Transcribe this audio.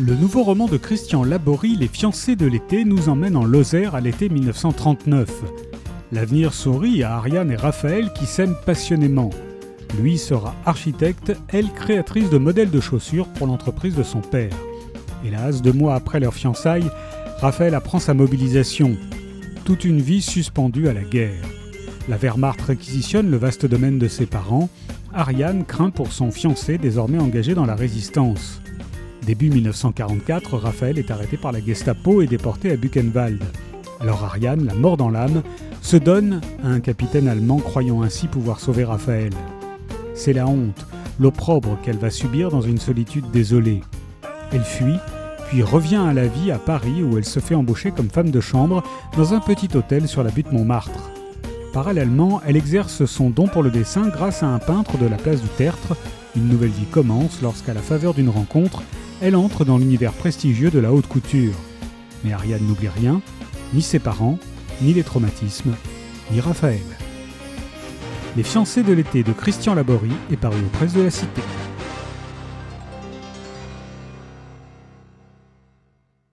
Le nouveau roman de Christian Laborie, Les fiancés de l'été, nous emmène en Lozère à l'été 1939. L'avenir sourit à Ariane et Raphaël qui s'aiment passionnément. Lui sera architecte, elle créatrice de modèles de chaussures pour l'entreprise de son père. Hélas, deux mois après leur fiançailles, Raphaël apprend sa mobilisation. Toute une vie suspendue à la guerre. La Wehrmacht réquisitionne le vaste domaine de ses parents. Ariane craint pour son fiancé désormais engagé dans la résistance. Début 1944, Raphaël est arrêté par la Gestapo et déporté à Buchenwald. Alors Ariane, la mort dans l'âme, se donne à un capitaine allemand croyant ainsi pouvoir sauver Raphaël. C'est la honte, l'opprobre qu'elle va subir dans une solitude désolée. Elle fuit, puis revient à la vie à Paris où elle se fait embaucher comme femme de chambre dans un petit hôtel sur la butte Montmartre. Parallèlement, elle exerce son don pour le dessin grâce à un peintre de la place du Tertre. Une nouvelle vie commence lorsqu'à la faveur d'une rencontre, elle entre dans l'univers prestigieux de la haute couture. Mais Ariane n'oublie rien, ni ses parents, ni les traumatismes, ni Raphaël. Les fiancés de l'été de Christian Laborie est paru aux presses de la Cité.